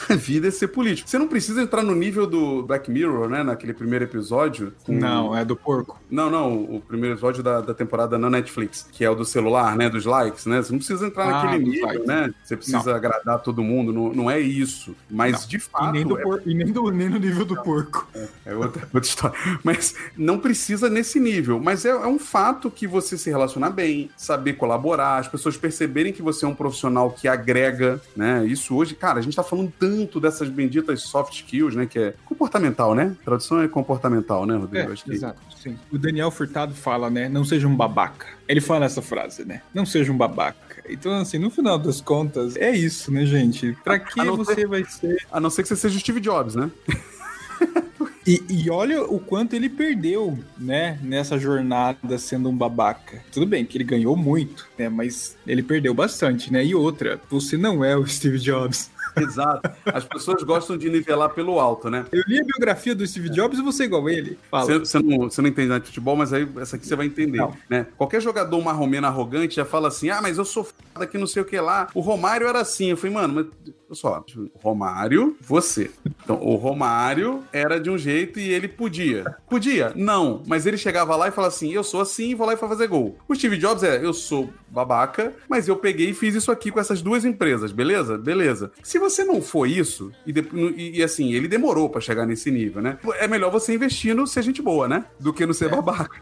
A vida é ser político. Você não precisa entrar no nível do Black Mirror, né? Naquele primeiro episódio. com- Não, é do porco. Não, não, o primeiro episódio da, da temporada na Netflix, que é o do celular, né? Dos likes, né? Você não precisa entrar Ah, naquele nível, likes. né? Você precisa agradar todo mundo, não, não é isso. Mas, Não. de E fato, nem, do é por- e nem, do, nem no nível do porco. É outra, outra história. Mas não precisa nesse nível. Mas é, é um fato que você se relacionar bem, saber colaborar, as pessoas perceberem que você é um profissional que agrega, né? Isso hoje, cara, a gente tá falando tanto dessas benditas soft skills, né? Que é comportamental, né? Tradução é comportamental, né, Rodrigo? É, Acho que- exato, sim. O Daniel Furtado fala, né? Não seja um babaca. Ele fala essa frase, né? Não seja um babaca. Então, assim, no final das contas, é isso, né, gente? Pra que você vai ser. A não ser que você seja o Steve Jobs, né? E, e olha o quanto ele perdeu, né, nessa jornada sendo um babaca. Tudo bem que ele ganhou muito, né, mas ele perdeu bastante, né? E outra, você não é o Steve Jobs. Exato. As pessoas gostam de nivelar pelo alto, né? Eu li a biografia do Steve Jobs e você igual a ele. Fala. Você, não, você não entende nada de futebol, mas aí essa aqui você vai entender. Não. Né? Qualquer jogador marromeno arrogante já fala assim: ah, mas eu sou foda que não sei o que lá. O Romário era assim. Eu falei, mano, mas só, Romário, você. Então, o Romário era de um jeito e ele podia. Podia? Não. Mas ele chegava lá e falava assim: eu sou assim e vou lá e vou fazer gol. O Steve Jobs é: eu sou babaca, mas eu peguei e fiz isso aqui com essas duas empresas, beleza? Beleza. Se você não for isso, e, de- e- e assim, ele demorou pra chegar nesse nível, né? É melhor você investir no ser gente boa, né? Do que no ser babaca.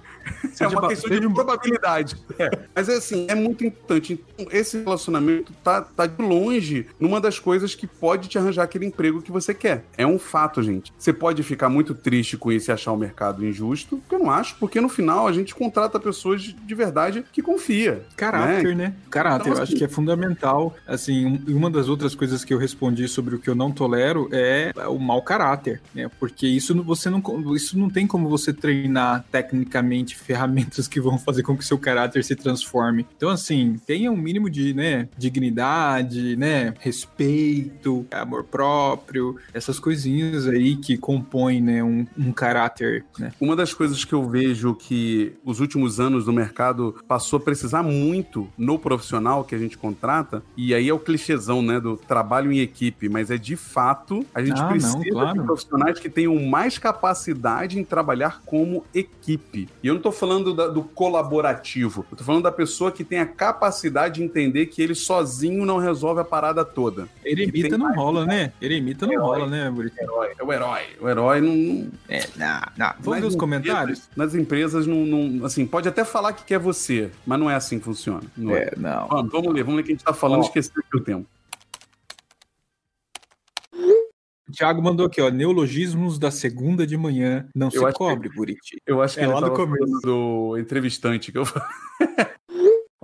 É uma questão de probabilidade. É. Mas é assim, é muito importante. Então, esse relacionamento tá, tá de longe numa das coisas que pode te arranjar aquele emprego que você quer. É um fato, gente. Você pode ficar muito triste com isso e achar o mercado injusto, que eu não acho, porque no final a gente contrata pessoas de de verdade que confia. Caráter, né? Caráter, Então, eu acho assim- que é fundamental. Assim, uma das outras coisas que eu respondi sobre o que eu não tolero é o mau caráter, né? Porque isso não- você não, isso não tem como você treinar tecnicamente ferramentas que vão fazer com que seu caráter se transforme. Então, assim, tenha um mínimo de, né, dignidade, né, respeito, amor próprio, essas coisinhas aí que compõem, né, um, um caráter, né? Uma das coisas que eu vejo que os últimos anos do mercado passou a precisar muito no profissional que a gente contrata, e aí é o clichêzão, né, do trabalho em equipe, mas é de fato, a gente Ah, precisa não, claro. de profissionais que tenham mais capacidade em trabalhar como equipe. E eu não tô falando da- do colaborativo, eu tô falando da pessoa que tem a capacidade de entender que ele sozinho não resolve a parada toda. Eremita não mais- rola, né? Eremita não rola, né, Buriti? É o herói. O herói não, É, não, não. Vamos ver os comentários? Nas empresas, não, não- assim, pode até falar que quer você, mas não é assim que funciona. Não é. não. Vamos, vamos ler, vamos ler o que a gente tá falando, Ó. esqueci aqui o tempo. O Thiago mandou aqui, ó. Neologismos da segunda de manhã. Não se acho que- cobre, Buriti. Eu acho que É ele lá do começo. do entrevistante que eu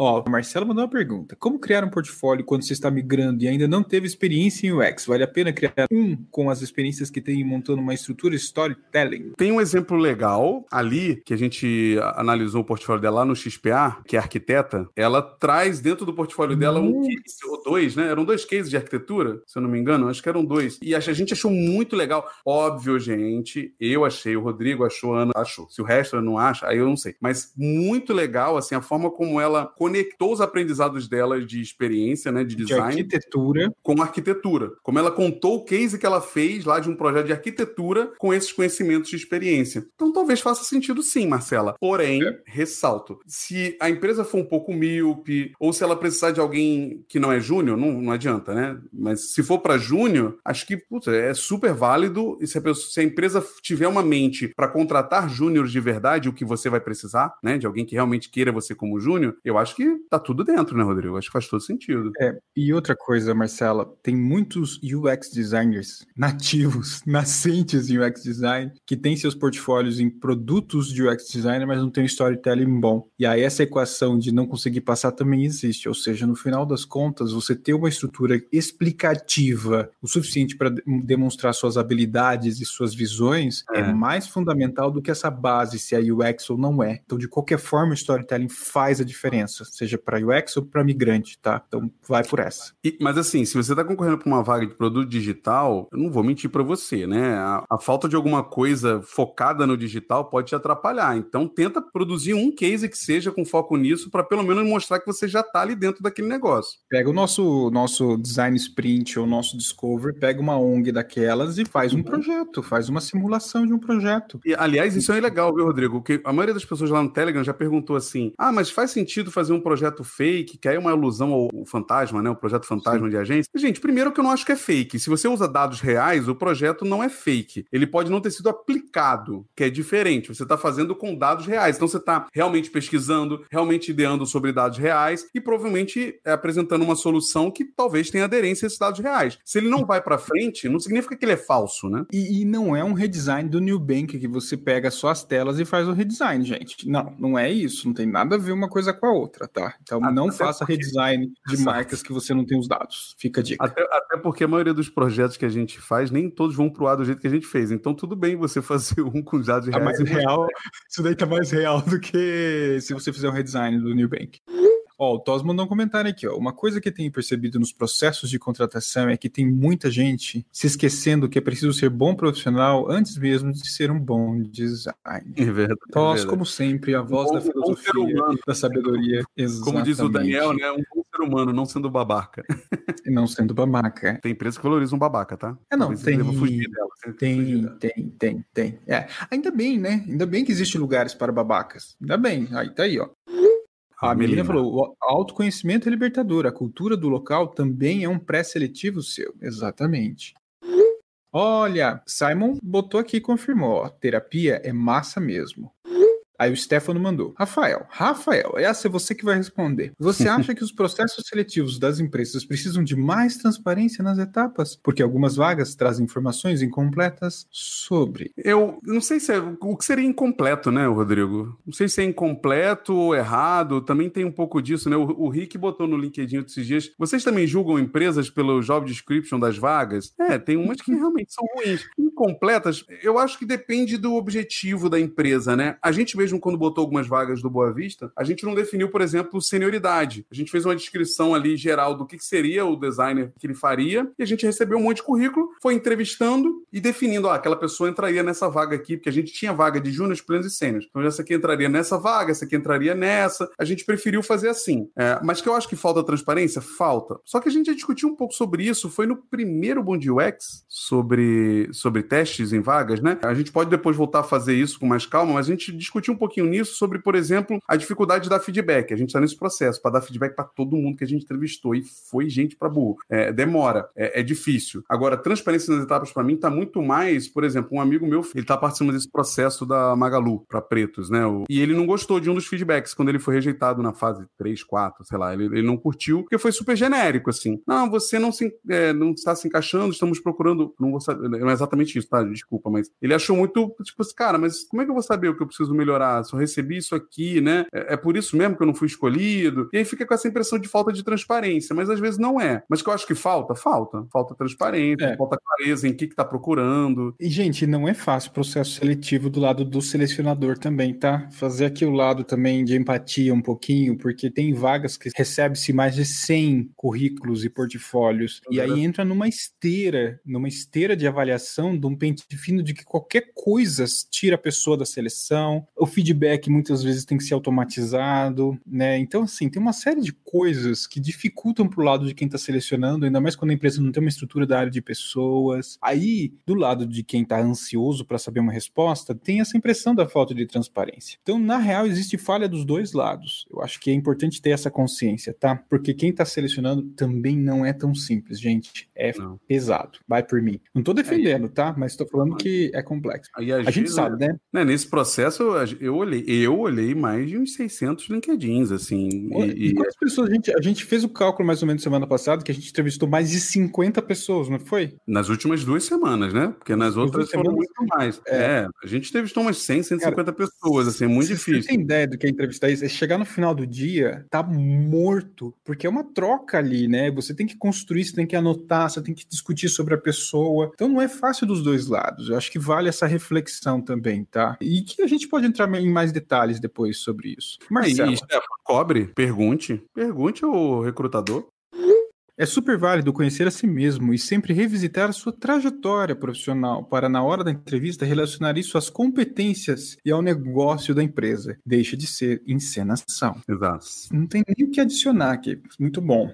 Ó, o Marcelo mandou uma pergunta. Como criar um portfólio quando você está migrando e ainda não teve experiência em UX? Vale a pena criar um com as experiências que tem montando uma estrutura storytelling? Tem um exemplo legal ali, que a gente analisou o portfólio dela lá no XPA, que é arquiteta. Ela traz dentro do portfólio dela um case, ou dois, né? Eram dois cases de arquitetura, se eu não me engano. Acho que eram dois. E a gente achou muito legal. Óbvio, gente, eu achei, o Rodrigo achou, a Ana achou. Se o resto não acha, aí eu não sei. Mas muito legal, assim, a forma como ela conectou os aprendizados dela de experiência, né, de design, de arquitetura, com arquitetura. Como ela contou o case que ela fez lá de um projeto de arquitetura com esses conhecimentos de experiência. Então talvez faça sentido sim, Marcela. Porém, é. ressalto, se a empresa for um pouco míope ou se ela precisar de alguém que não é júnior, não, não adianta, né? Mas se for para júnior, acho que é super válido e se a, pessoa, se a empresa tiver uma mente para contratar júniores de verdade, o que você vai precisar, né, de alguém que realmente queira você como júnior, eu acho que tá tudo dentro, né, Rodrigo? Acho que faz todo sentido. É, e outra coisa, Marcela, tem muitos UX designers nativos, nascentes em UX design, que têm seus portfólios em produtos de UX designer, mas não tem um storytelling bom. E aí essa equação de não conseguir passar também existe, ou seja, no final das contas, você ter uma estrutura explicativa o suficiente para demonstrar suas habilidades e suas visões é. é mais fundamental do que essa base se é UX ou não é. Então, de qualquer forma, o storytelling faz a diferença, seja para UX ou para migrante, tá? Então, vai por essa. E, mas assim, se você está concorrendo para uma vaga de produto digital, eu não vou mentir para você, né? A, a, falta de alguma coisa focada no digital pode te atrapalhar. Então, tenta produzir um case que seja com foco nisso para pelo menos mostrar que você já está ali dentro daquele negócio. Pega o nosso nosso design sprint ou nosso discover, pega uma ONG daquelas e faz um uhum. projeto, faz uma simulação de um projeto. E, aliás, isso é legal, viu, Rodrigo? Porque a maioria das pessoas lá no Telegram já perguntou assim: ah, mas faz sentido fazer um projeto fake, que aí é uma alusão ao fantasma, né? O projeto fantasma Sim. de agência. Gente, primeiro que eu não acho que é fake. Se você usa dados reais, o projeto não é fake. Ele pode não ter sido aplicado, que é diferente. Você está fazendo com dados reais. Então você está realmente pesquisando, realmente ideando sobre dados reais e provavelmente é, apresentando uma solução que talvez tenha aderência a esses dados reais. Se ele não vai para frente, não significa que ele é falso, né? E, e não é um redesign do New Bank que você pega só as telas e faz o redesign, gente. Não, não é isso. Não tem nada a ver uma coisa com a outra, tá? Então até não faça porque... redesign de marcas que você não tem os dados. Fica a dica. Até, até, porque a maioria dos projetos que a gente faz, nem todos vão pro ar do jeito que a gente fez. Então tudo bem você fazer um com dados tá reais. Mais real, isso daí tá mais real do que se você fizer um redesign do New Bank. Ó, o Tos mandou um comentário aqui, ó. Uma coisa que tenho percebido nos processos de contratação é que tem muita gente se esquecendo que é preciso ser bom profissional antes mesmo de ser um bom design. É verdade. Tos, é como sempre, a voz bom, da filosofia, da sabedoria. Exatamente. Como diz o Daniel, né? Um bom ser humano, não sendo babaca. não sendo babaca. Tem empresas que valorizam babaca, tá? É, não, tem, dela, tem, tem, tem, tem. É, ainda bem, né? Ainda bem que existem lugares para babacas. Ainda bem. Aí tá aí, ó. A menina falou: o autoconhecimento é libertador. A cultura do local também é um pré-seletivo seu. Exatamente. Olha, Simon botou aqui e confirmou: ó, terapia é massa mesmo. Aí o Stefano mandou: Rafael, Rafael, essa é você que vai responder. Você acha que os processos seletivos das empresas precisam de mais transparência nas etapas? Porque algumas vagas trazem informações incompletas sobre. Eu não sei se é. O que seria incompleto, né, Rodrigo? Não sei se é incompleto ou errado. Também tem um pouco disso, né? O, o Rick botou no LinkedIn esses dias. Vocês também julgam empresas pelo job description das vagas? É, tem umas que realmente são ruins. Incompletas, eu acho que depende do objetivo da empresa, né? A gente mesmo mesmo quando botou algumas vagas do Boa Vista, a gente não definiu, por exemplo, senioridade. A gente fez uma descrição ali geral do que seria o designer que ele faria e a gente recebeu um monte de currículo, foi entrevistando e definindo, aquela pessoa entraria nessa vaga aqui, porque a gente tinha vaga de júnior, plenos e sênios. Então essa aqui entraria nessa vaga, essa aqui entraria nessa. A gente preferiu fazer assim. É, mas que eu acho que falta transparência? Falta. Só que a gente já discutiu um pouco sobre isso, foi no primeiro Bom UX, sobre, sobre testes em vagas, né? A gente pode depois voltar a fazer isso com mais calma, mas a gente discutiu um pouquinho nisso sobre, por exemplo, a dificuldade de dar feedback. A gente está nesse processo para dar feedback para todo mundo que a gente entrevistou e foi gente para burro. É, demora, é, é, difícil. Agora, transparência nas etapas para mim está muito mais, por exemplo, um amigo meu, ele está participando desse processo da Magalu para pretos, né? E ele não gostou de um dos feedbacks quando ele foi rejeitado na fase 3, 4, sei lá. Ele, ele não curtiu porque foi super genérico, assim. Não, você não, se, é, não está se encaixando, estamos procurando. Não, vou saber, não é exatamente isso, tá? Desculpa, mas ele achou muito, tipo assim, cara, mas como é que eu vou saber o que eu preciso melhorar? Só recebi isso aqui, né? É, é, por isso mesmo que eu não fui escolhido. E aí fica com essa impressão de falta de transparência, mas às vezes não é. Mas que eu acho que falta? Falta. Falta transparência, é. falta clareza em que está procurando. E, gente, não é fácil o processo seletivo do lado do selecionador também, tá? Fazer aqui o lado também de empatia um pouquinho, porque tem vagas que recebe-se mais de 100 currículos e portfólios. E aí entra numa esteira, numa esteira de avaliação de um pente fino de que qualquer coisa tira a pessoa da seleção, o feedback muitas vezes tem que ser automatizado, né? Então, assim, tem uma série de coisas que dificultam pro lado de quem está selecionando, ainda mais quando a empresa não tem uma estrutura da área de pessoas. Aí, do lado de quem está ansioso para saber uma resposta, tem essa impressão da falta de transparência. Então, na real, existe falha dos dois lados. Eu acho que é importante ter essa consciência, tá? Porque quem está selecionando também não é tão simples, gente. É não. pesado. Vai por mim. Não tô defendendo, tá? Mas tô falando que é complexo. A gente sabe, né? né? Nesse processo, eu olhei, eu olhei mais de uns 600 LinkedIns, assim. E, e quantas pessoas a gente, a gente fez o cálculo mais ou menos semana passada que a gente entrevistou mais de 50 pessoas, não foi? Nas últimas duas semanas, né? Porque nas outras foram muito mais. É. é. a gente entrevistou umas 100, 150 Cara, pessoas, assim, é muito difícil. Você tem ideia do que é entrevistar isso? É chegar no final do dia, tá morto, porque é uma troca ali, né? Você tem que construir, você tem que anotar, você tem que discutir sobre a pessoa. Então não é fácil dos dois lados. Eu acho que vale essa reflexão também, tá? E que a gente pode entrar em mais detalhes depois sobre isso. Marcelo. E, cobre, pergunte. Pergunte ao recrutador. É super válido conhecer a si mesmo e sempre revisitar a sua trajetória profissional para, na hora da entrevista, relacionar isso às competências e ao negócio da empresa. Deixa de ser encenação. Exato. Não tem nem o que adicionar aqui. Muito bom.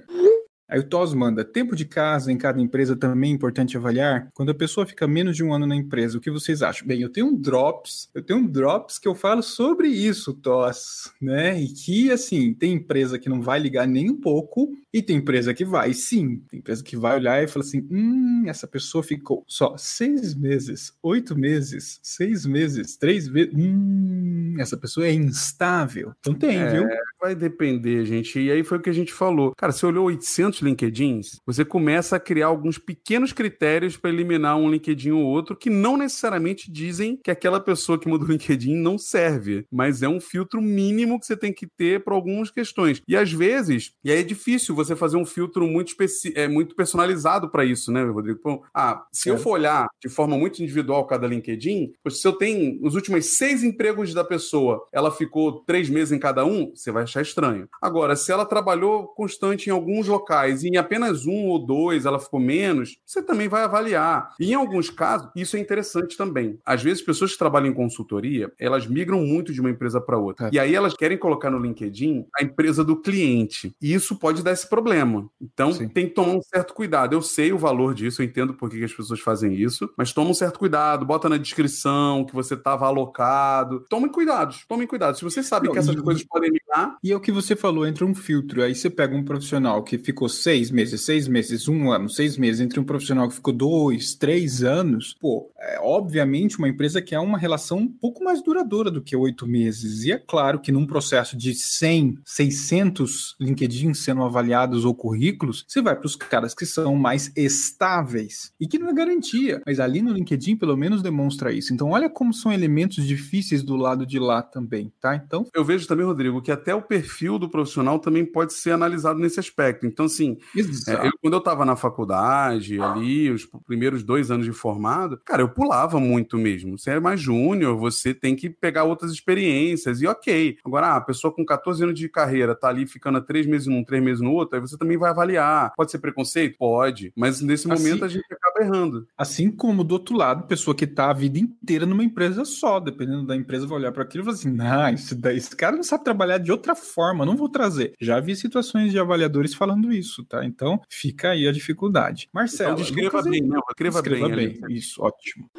Aí o TOS manda, tempo de casa em cada empresa também é importante avaliar? Quando a pessoa fica menos de um ano na empresa, o que vocês acham? Bem, eu tenho um Drops, eu tenho um Drops que eu falo sobre isso, TOS, né? E que, assim, tem empresa que não vai ligar nem um pouco e tem empresa que vai, sim. Tem empresa que vai olhar e fala assim, hum, essa pessoa ficou só seis meses, oito meses, seis meses, três meses, hum, essa pessoa é instável. Então tem, é, viu? Vai depender, gente. E aí foi o que a gente falou. Cara, você olhou 800 muitos LinkedIns, você começa a criar alguns pequenos critérios para eliminar um LinkedIn ou outro que não necessariamente dizem que aquela pessoa que mudou o LinkedIn não serve, mas é um filtro mínimo que você tem que ter para algumas questões. E às vezes, e aí é difícil você fazer um filtro muito, é, muito personalizado para isso, né, Rodrigo? Bom, ah, se é. eu for olhar de forma muito individual cada LinkedIn, se eu tenho os últimos seis empregos da pessoa, ela ficou três meses em cada um, você vai achar estranho. Agora, se ela trabalhou constante em alguns locais, faz e em apenas um ou dois ela ficou menos, você também vai avaliar. E em alguns casos, isso é interessante também. Às vezes, pessoas que trabalham em consultoria, elas migram muito de uma empresa para outra. É. E aí elas querem colocar no LinkedIn a empresa do cliente. E isso pode dar esse problema. Então, Sim. tem que tomar um certo cuidado. Eu sei o valor disso, eu entendo por que as pessoas fazem isso, mas toma um certo cuidado, bota na descrição que você estava alocado. Tomem cuidado, tomem cuidado. Se você sabe Não, que essas e, coisas podem migrar. E é o que você falou, entra um filtro. Aí você pega um profissional que ficou seis meses, seis meses, um ano, seis meses, entre um profissional que ficou dois, três anos, pô, é obviamente uma empresa que é uma relação um pouco mais duradoura do que oito meses. E é claro que num processo de 100, 600 LinkedIn sendo avaliados ou currículos, você vai para os caras que são mais estáveis e que não é garantia, mas ali no LinkedIn pelo menos demonstra isso. Então olha como são elementos difíceis do lado de lá também, tá? Então eu vejo também, Rodrigo, que até o perfil do profissional também pode ser analisado nesse aspecto. Então assim, assim, é, eu, quando eu tava na faculdade, ali, os primeiros dois anos de formado, cara, eu pulava muito mesmo. Você é mais júnior, você tem que pegar outras experiências, e ok. Agora, a pessoa com 14 anos de carreira tá ali ficando três meses num, três meses no outro, aí você também vai avaliar. Pode ser preconceito? Pode. Mas nesse assim, momento a gente acaba errando. Assim como do outro lado, pessoa que tá a vida inteira numa empresa só, dependendo da empresa, vai olhar para aquilo e falar assim: nah, esse, esse cara não sabe trabalhar de outra forma, não vou trazer. Já vi situações de avaliadores falando isso isso, tá? Então fica aí a dificuldade. Marcelo, então, descreva bem, não, escreva, escreva bem. bem. Isso, ótimo.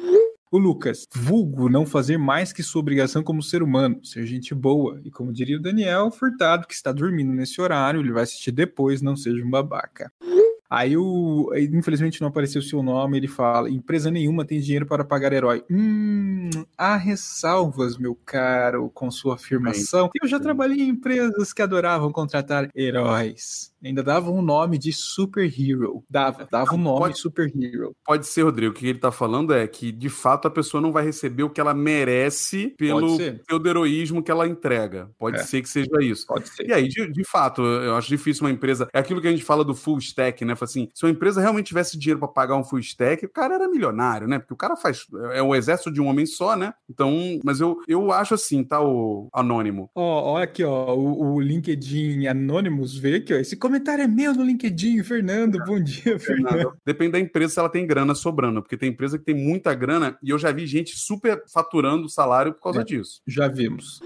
O Lucas, vulgo não fazer mais que sua obrigação como ser humano, ser gente boa. E como diria o Daniel Furtado, que está dormindo nesse horário, ele vai assistir depois, não seja um babaca. Aí, o, infelizmente, não apareceu o seu nome. Ele fala: empresa nenhuma tem dinheiro para pagar herói. Hum, há ressalvas, meu caro, com sua afirmação. Eu já trabalhei em empresas que adoravam contratar heróis. Ainda dava um nome de superhero. Dava, dava um nome pode, superhero. Pode ser, Rodrigo. O que ele tá falando é que, de fato, a pessoa não vai receber o que ela merece pelo, pelo heroísmo que ela entrega. Pode é. ser que seja isso. Pode ser. E aí, de, de fato, eu acho difícil uma empresa. É aquilo que a gente fala do full stack, né? Assim, se uma empresa realmente tivesse dinheiro para pagar um full stack, o cara era milionário, né? Porque o cara faz. É o exército de um homem só, né? Então, mas eu, eu acho assim, tá, o anônimo. Ó, ó aqui, ó, o, o LinkedIn Anonymous veio aqui, ó. Esse comentário é meu no LinkedIn, Fernando. Bom dia, Fernando. Depende da empresa se ela tem grana sobrando, porque tem empresa que tem muita grana e eu já vi gente super faturando o salário por causa É. disso. Já vimos.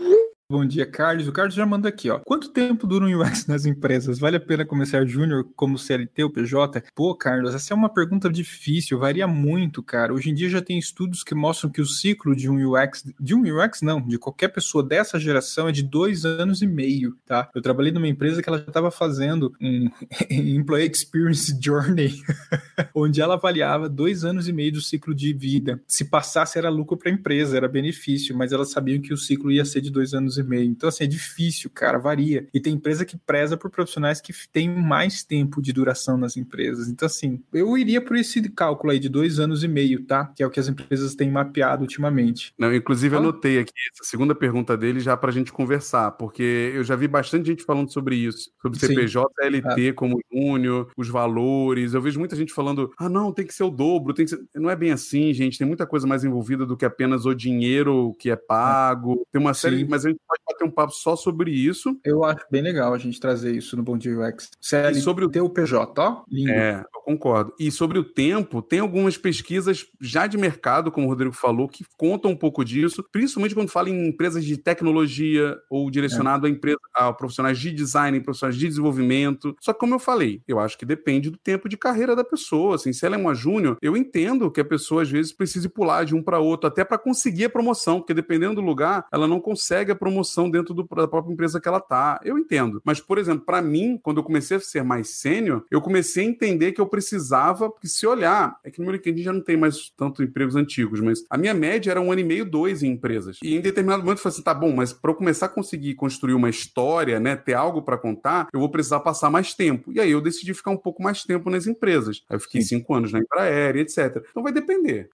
Bom dia, Carlos. O Carlos já manda aqui, ó. Quanto tempo dura um UX nas empresas? Vale a pena começar júnior como CLT ou PJ? Pô, Carlos, essa é uma pergunta difícil, varia muito, cara. Hoje em dia já tem estudos que mostram que o ciclo de um UX, de um UX não, de qualquer pessoa dessa geração é de dois anos e meio, tá? Eu trabalhei numa empresa que ela já estava fazendo um Employee Experience Journey, onde ela avaliava dois anos e meio do ciclo de vida. Se passasse era lucro para a empresa, era benefício, mas elas sabiam que o ciclo ia ser de dois anos e meio. Então, assim, é difícil, cara, varia. E tem empresa que preza por profissionais que têm mais tempo de duração nas empresas. Então, assim, eu iria por esse cálculo aí de dois anos e meio, tá? Que é o que as empresas têm mapeado ultimamente. Não, inclusive, anotei aqui essa segunda pergunta dele já pra gente conversar, porque eu já vi bastante gente falando sobre isso, sobre Sim. CPJ, LT como júnior, os valores. Eu vejo muita gente falando, ah, não, tem que ser o dobro, tem que ser... Não é bem assim, gente, tem muita coisa mais envolvida do que apenas o dinheiro que é pago. Tem uma série, Sim. mas a gente bater um papo só sobre isso. Eu acho bem legal a gente trazer isso no Bom Dia UX. CLT E sobre o- o PJ, ó. Lindo. É, concordo. E sobre o tempo, tem algumas pesquisas já de mercado, como o Rodrigo falou, que contam um pouco disso, principalmente quando fala em empresas de tecnologia ou direcionado a, empresa, a profissionais de design, profissionais de desenvolvimento. Só que, como eu falei, eu acho que depende do tempo de carreira da pessoa. Assim, se ela é uma júnior, eu entendo que a pessoa às vezes precise pular de um para outro, até para conseguir a promoção, porque dependendo do lugar, ela não consegue a promoção dentro do- da própria empresa que ela tá. Eu entendo. Mas, por exemplo, para mim, quando eu comecei a ser mais sênior, eu comecei a entender que eu precisava, porque se olhar, é que no meu LinkedIn já não tem mais tanto empregos antigos, mas a minha média era um ano e meio, dois em empresas. E em determinado momento eu falei assim: tá bom, mas para eu começar a conseguir construir uma história, né, ter algo para contar, eu vou precisar passar mais tempo. E aí eu decidi ficar um pouco mais tempo nas empresas. Aí eu fiquei Sim. cinco anos na Embraer, etc. Então vai depender.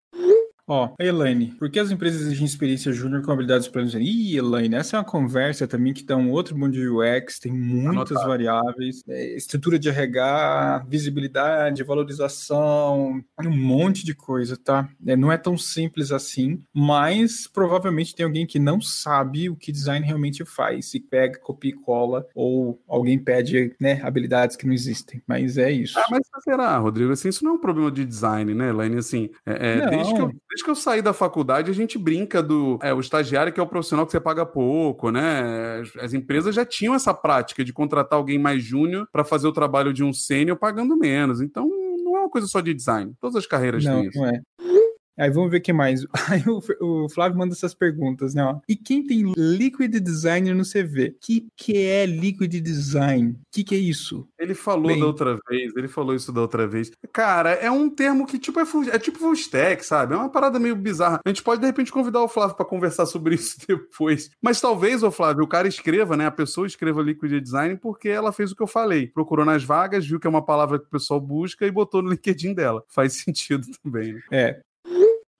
Ó, Elaine, por que as empresas exigem experiência júnior com habilidades plenas? Ih, Elaine, essa é uma conversa também que dá um outro mundo de UX, tem muitas Anotado. variáveis, é, estrutura de RH, visibilidade, valorização, um monte de coisa, tá? É, não é tão simples assim, mas provavelmente tem alguém que não sabe o que design realmente faz, e pega, copia e cola, ou alguém pede, né, habilidades que não existem, mas é isso. Ah, mas será, Rodrigo? Assim, isso não é um problema de design, né, Elaine? Assim, é, é, desde, que eu, desde que eu saí da faculdade, a gente brinca do é, o estagiário que é o profissional que você paga pouco, né? As, as empresas já tinham essa prática de contratar alguém mais júnior para fazer o trabalho de um sênior pagando menos. Então, não é uma coisa só de design. Todas as carreiras Não, têm isso. não é. Aí vamos ver o que mais. Aí o, o Flávio manda essas perguntas, né? ó. E quem tem Liquid Designer no CV? Que que é Liquid Design? Que que é isso? Ele falou Bem. da outra vez, ele falou isso da outra vez. Cara, é um termo que tipo é, full- é tipo full stack, sabe? É uma parada meio bizarra. A gente pode de repente convidar o Flávio pra conversar sobre isso depois. Mas talvez, ô Flávio, o cara escreva, né? A pessoa escreva Liquid Design porque ela fez o que eu falei. Procurou nas vagas, viu que é uma palavra que o pessoal busca e botou no LinkedIn dela. Faz sentido também. né? É.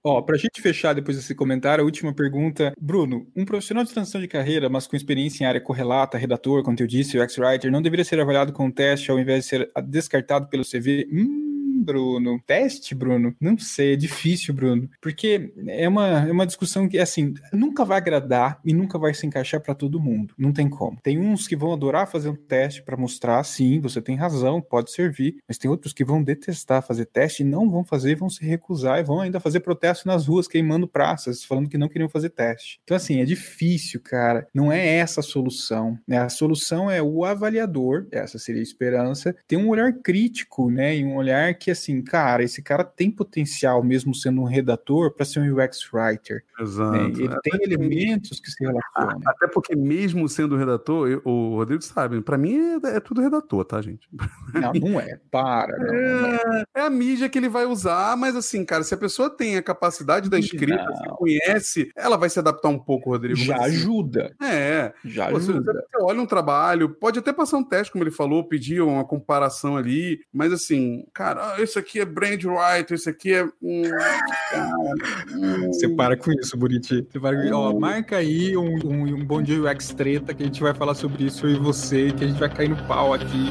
Ó, pra gente fechar depois desse comentário, a última pergunta. Bruno, um profissional de transição de carreira, mas com experiência em área correlata, redator, como eu disse, UX Writer, não deveria ser avaliado com teste ao invés de ser descartado pelo CV? Hum, Bruno. Teste, Bruno? Não sei, é difícil, Bruno. Porque é uma, é uma discussão que, assim, nunca vai agradar e nunca vai se encaixar pra todo mundo. Não tem como. Tem uns que vão adorar fazer um teste pra mostrar, sim, você tem razão, pode servir, mas tem outros que vão detestar fazer teste e não vão fazer, vão se recusar e vão ainda fazer protesto nas ruas, queimando praças, falando que não queriam fazer teste. Então, assim, é difícil, cara. Não é essa a solução. Né? A solução é o avaliador, essa seria a esperança, ter um olhar crítico, né? E um olhar que, assim, cara, esse cara tem potencial, mesmo sendo um redator, para ser um UX writer. né? Exato. Ele tem elementos que se relacionam. Até porque, mesmo sendo redator, eu- o Rodrigo sabe, pra mim é, é tudo redator, tá, gente? Não, não é. Para. Não, não é. É, é a mídia que ele vai usar, mas assim, cara, se a pessoa tem a capacidade da escrita, se conhece, ela vai se adaptar um pouco, Rodrigo. Já assim, ajuda. É. Já Pô, ajuda. você olha um trabalho, pode até passar um teste, como ele falou, pedir uma comparação ali, mas assim, cara, isso aqui é brand writer, isso aqui é. Você para com isso, Buriti. Você para com isso. Ó, marca aí um, um, um bom dia UX treta que a gente vai falar sobre isso eu e você, que a gente vai cair no pau aqui.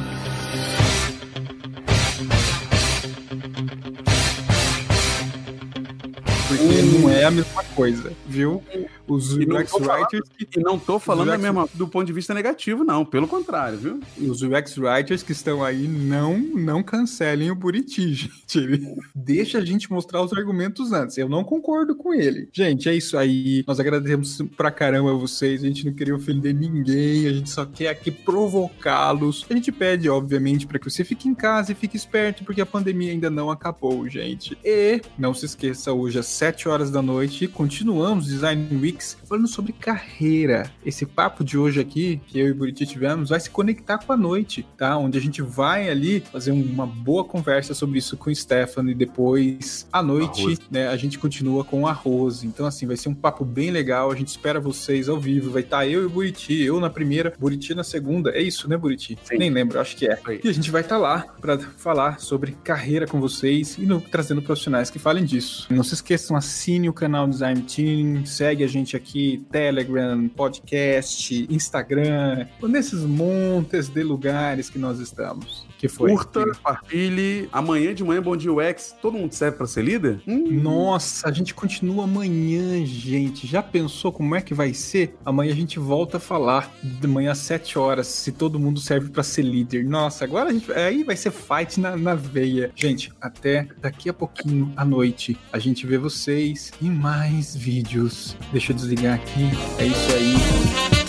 Porque hum. não é a mesma coisa, viu? Os UX Writers que. E não tô falando UX... mesma do ponto de vista negativo, não. Pelo contrário, viu? Os UX Writers que estão aí não, não cancelem o Buriti, gente. Ele deixa a gente mostrar os argumentos antes. Eu não concordo com ele. Gente, é isso aí. Nós agradecemos pra caramba a vocês. A gente não queria ofender ninguém. A gente só quer aqui provocá-los. A gente pede, obviamente, para que você fique em casa e fique esperto, porque a pandemia ainda não acabou, gente. E não se esqueça, hoje às 7 horas da noite, continuamos Design Week falando sobre carreira. Esse papo de hoje aqui, que eu e o Buriti tivemos, vai se conectar com a noite, tá? Onde a gente vai ali fazer uma boa conversa sobre isso com o Stefano e depois, à noite, né, a gente continua com a Rose. Então, assim, vai ser um papo bem legal. A gente espera vocês ao vivo. Vai estar eu e o Buriti, eu na primeira, Buriti na segunda. É isso, né, Buriti? Sim. Nem lembro, acho que é. E a gente vai estar lá para falar sobre carreira com vocês e no, trazendo profissionais que falem disso. Não se esqueçam, assine o canal Design Team, segue a gente aqui, Telegram, podcast, Instagram, nesses montes de lugares que nós estamos. Que foi? Curta, compartilhe. Amanhã de manhã, Bom Dia UX. Todo mundo serve para ser líder? Hum. Nossa, a gente continua amanhã, gente. Já pensou como é que vai ser? Amanhã a gente volta a falar de manhã às 7 horas, se todo mundo serve para ser líder. Nossa, agora a gente, aí vai ser fight na, na veia. Gente, até daqui a pouquinho à noite a gente vê vocês em mais vídeos. Deixa eu desligar aqui. É isso aí.